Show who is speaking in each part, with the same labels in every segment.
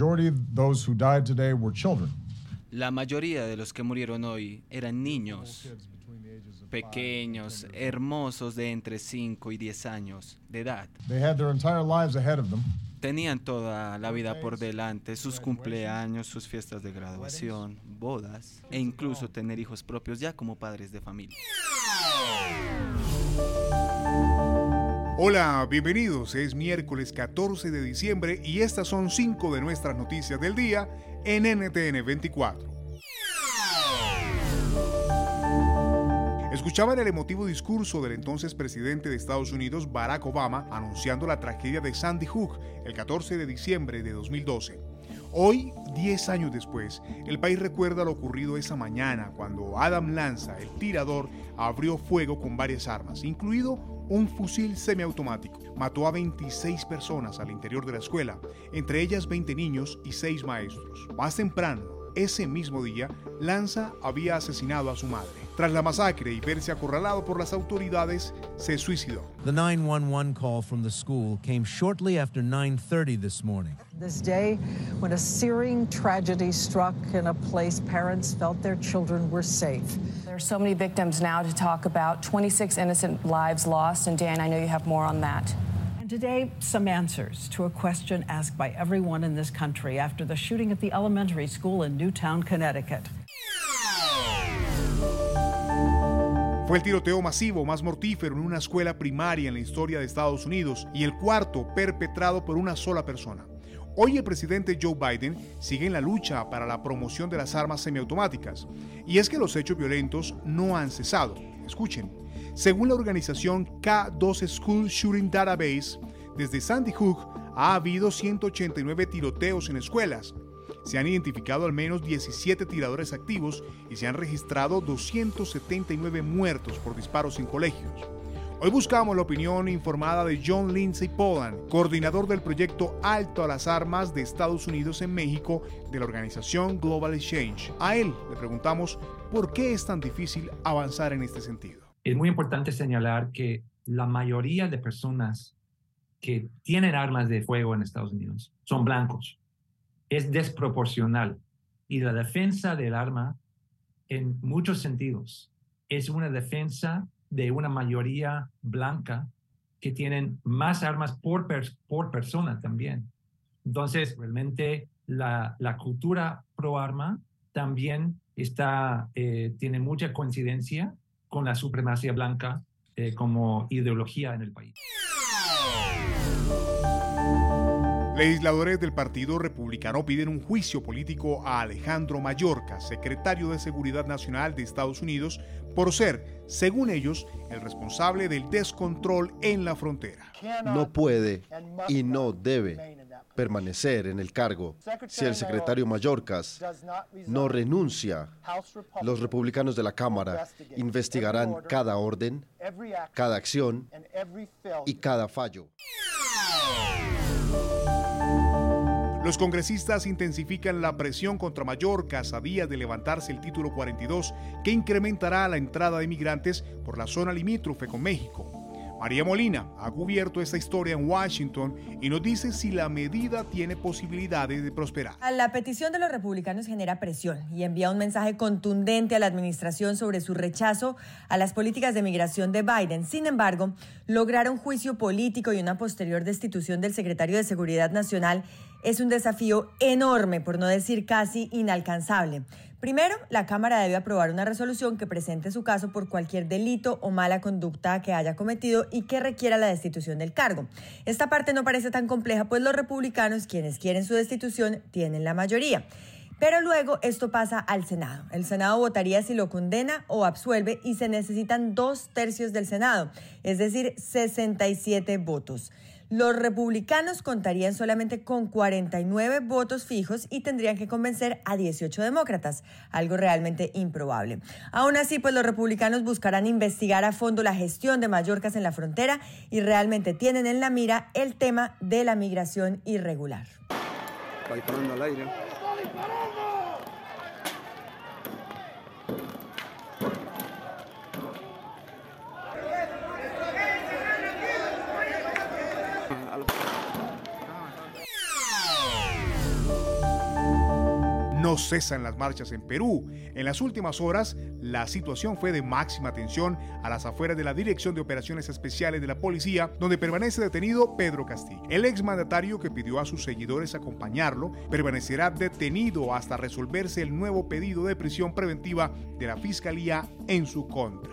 Speaker 1: majority of those who died today were children.
Speaker 2: La mayoría de los que murieron hoy eran niños, pequeños, hermosos de entre 5 y 10 años de edad.
Speaker 1: They had their entire lives ahead of them.
Speaker 2: Tenían toda la vida por delante, sus cumpleaños, sus fiestas de graduación, bodas e incluso tener hijos propios ya como padres de familia.
Speaker 3: Hola, bienvenidos. Es miércoles 14 de diciembre y estas son cinco de nuestras noticias del día en NTN 24. Escuchaban el emotivo discurso del entonces presidente de Estados Unidos, Barack Obama, anunciando la tragedia de Sandy Hook el 14 de diciembre de 2012. Hoy, 10 años después, el país recuerda lo ocurrido esa mañana cuando Adam Lanza, el tirador, abrió fuego con varias armas, incluido un fusil semiautomático. Mató a 26 personas al interior de la escuela, entre ellas 20 niños y 6 maestros. Más temprano, ese mismo día, Lanza había asesinado a su madre. Tras la masacre y verse acorralado por las autoridades, se suicidó.
Speaker 4: The 911 call from the school came shortly after 9:30 this morning.
Speaker 5: This day when a searing tragedy struck in a place parents felt their children were safe.
Speaker 6: There are so many victims now to talk about, 26 innocent lives lost, and Dan, I know you have more on that.
Speaker 5: Today, some answers to a question asked by everyone in this country after the shooting at the elementary school in Newtown, Connecticut.
Speaker 3: Fue el tiroteo masivo más mortífero en una escuela primaria en la historia de Estados Unidos y el cuarto perpetrado por una sola persona. Hoy el presidente Joe Biden sigue en la lucha para la promoción de las armas semiautomáticas. Y es que los hechos violentos no han cesado. Escuchen, según la organización K2 School Shooting Database, desde Sandy Hook ha habido 189 tiroteos en escuelas, se han identificado al menos 17 tiradores activos y se han registrado 279 muertos por disparos en colegios. Hoy buscamos la opinión informada de John Lindsay Poland, coordinador del proyecto Alto a las Armas de Estados Unidos en México de la organización Global Exchange. A él le preguntamos por qué es tan difícil avanzar en este sentido.
Speaker 7: Es muy importante señalar que la mayoría de personas que tienen armas de fuego en Estados Unidos son blancos es desproporcional y la defensa del arma en muchos sentidos es una defensa de una mayoría blanca que tienen más armas por, por persona también. Entonces, realmente la, la cultura pro arma también está, eh, tiene mucha coincidencia con la supremacía blanca eh, como ideología en el país.
Speaker 3: Legisladores del Partido Republicano piden un juicio político a Alejandro Mayorkas, secretario de Seguridad Nacional de Estados Unidos, por ser, según ellos, el responsable del descontrol en la frontera.
Speaker 8: No puede y no debe permanecer en el cargo. Si el secretario Mayorkas no renuncia, los republicanos de la Cámara investigarán cada orden, cada acción y cada fallo.
Speaker 3: Los congresistas intensifican la presión contra Mallorca a días de levantarse el título 42 que incrementará la entrada de migrantes por la zona limítrofe con México. María Molina ha cubierto esta historia en Washington y nos dice si la medida tiene posibilidades de prosperar.
Speaker 9: La petición de los republicanos genera presión y envía un mensaje contundente a la administración sobre su rechazo a las políticas de migración de Biden. Sin embargo, lograr un juicio político y una posterior destitución del secretario de Seguridad Nacional es un desafío enorme, por no decir casi inalcanzable. Primero, la Cámara debe aprobar una resolución que presente su caso por cualquier delito o mala conducta que haya cometido y que requiera la destitución del cargo. Esta parte no parece tan compleja, pues los republicanos, quienes quieren su destitución, tienen la mayoría. Pero luego esto pasa al Senado. El Senado votaría si lo condena o absuelve y se necesitan dos tercios del Senado, es decir, 67 votos. Los republicanos contarían solamente con 49 votos fijos y tendrían que convencer a 18 demócratas, algo realmente improbable. Aún así, pues los republicanos buscarán investigar a fondo la gestión de Mallorcas en la frontera y realmente tienen en la mira el tema de la migración irregular.
Speaker 10: al aire.
Speaker 3: No cesan las marchas en Perú. En las últimas horas, la situación fue de máxima tensión a las afueras de la Dirección de Operaciones Especiales de la Policía, donde permanece detenido Pedro Castillo. El exmandatario que pidió a sus seguidores acompañarlo permanecerá detenido hasta resolverse el nuevo pedido de prisión preventiva de la Fiscalía en su contra.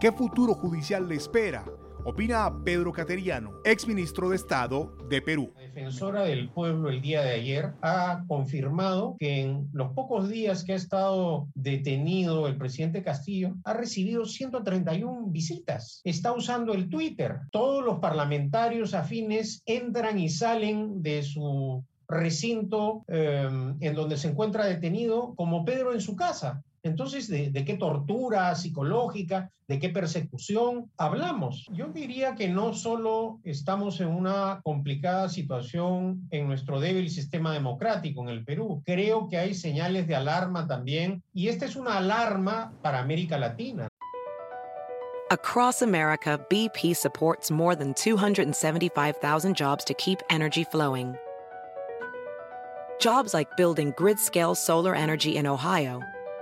Speaker 3: ¿Qué futuro judicial le espera? Opina Pedro Cateriano, exministro de Estado de Perú.
Speaker 11: La defensora del pueblo el día de ayer ha confirmado que en los pocos días que ha estado detenido el presidente Castillo ha recibido 131 visitas. Está usando el Twitter. Todos los parlamentarios afines entran y salen de su recinto eh, en donde se encuentra detenido como Pedro en su casa. Entonces, ¿de, ¿de, qué tortura psicológica, de qué persecución hablamos? Yo diría que no solo estamos en una complicada situación en nuestro débil sistema democrático en el Perú, creo que hay señales de alarma también, y esta es una alarma para América Latina.
Speaker 12: Across America, BP supports more than 275,000 jobs to keep energy flowing. Jobs like building grid-scale solar energy in Ohio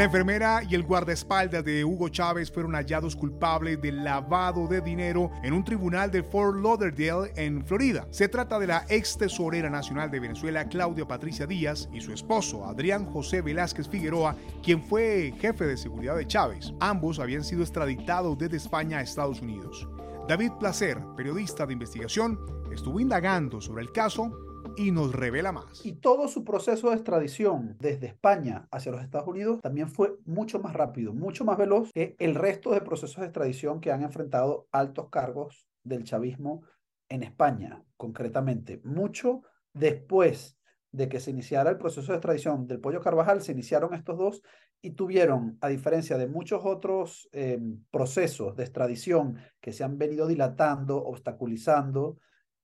Speaker 3: La enfermera y el guardaespaldas de Hugo Chávez fueron hallados culpables de lavado de dinero en un tribunal de Fort Lauderdale, en Florida. Se trata de la ex tesorera nacional de Venezuela, Claudia Patricia Díaz, y su esposo, Adrián José Velázquez Figueroa, quien fue jefe de seguridad de Chávez. Ambos habían sido extraditados desde España a Estados Unidos. David Placer, periodista de investigación, estuvo indagando sobre el caso y nos revela más.
Speaker 13: Y todo su proceso de extradición desde España hacia los Estados Unidos también fue mucho más rápido, mucho más veloz que el resto de procesos de extradición que han enfrentado altos cargos del chavismo en España, concretamente. Mucho después de que se iniciara el proceso de extradición del Pollo Carvajal, se iniciaron estos dos y tuvieron, a diferencia de muchos otros eh, procesos de extradición que se han venido dilatando, obstaculizando,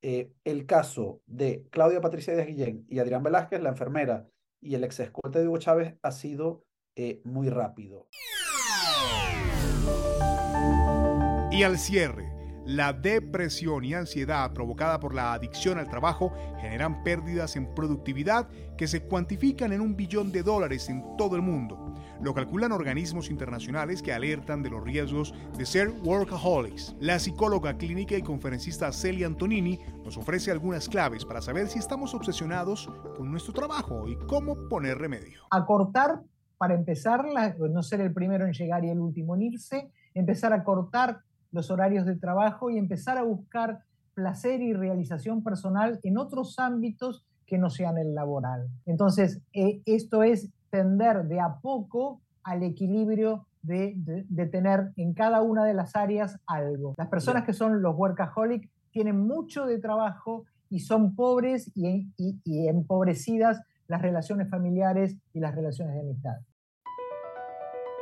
Speaker 13: eh, el caso de Claudia Patricia Díaz Guillén y Adrián Velázquez, la enfermera, y el ex escolta de Hugo Chávez ha sido eh, muy rápido.
Speaker 3: Y al cierre, la depresión y ansiedad provocada por la adicción al trabajo generan pérdidas en productividad que se cuantifican en un billón de dólares en todo el mundo. Lo calculan organismos internacionales que alertan de los riesgos de ser workaholics. La psicóloga clínica y conferencista Celia Antonini nos ofrece algunas claves para saber si estamos obsesionados con nuestro trabajo y cómo poner remedio.
Speaker 14: Acortar, para empezar, no ser el primero en llegar y el último en irse, empezar a cortar los horarios de trabajo y empezar a buscar placer y realización personal en otros ámbitos que no sean el laboral. Entonces, eh, esto es tender de a poco al equilibrio de, de, de, tener en cada una de las áreas algo. Las personas que son los workaholic tienen mucho de trabajo y son pobres y, y, y empobrecidas las relaciones familiares y las relaciones de amistad.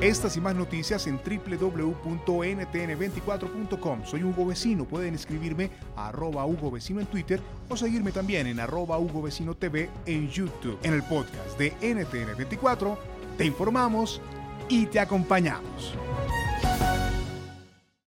Speaker 3: Estas y más noticias en www.ntn24.com. Soy Hugo Vecino. Pueden escribirme a arroba Hugo Vecino en Twitter o seguirme también en arroba Hugo Vecino TV en YouTube. En el podcast de NTN24 te informamos y te acompañamos.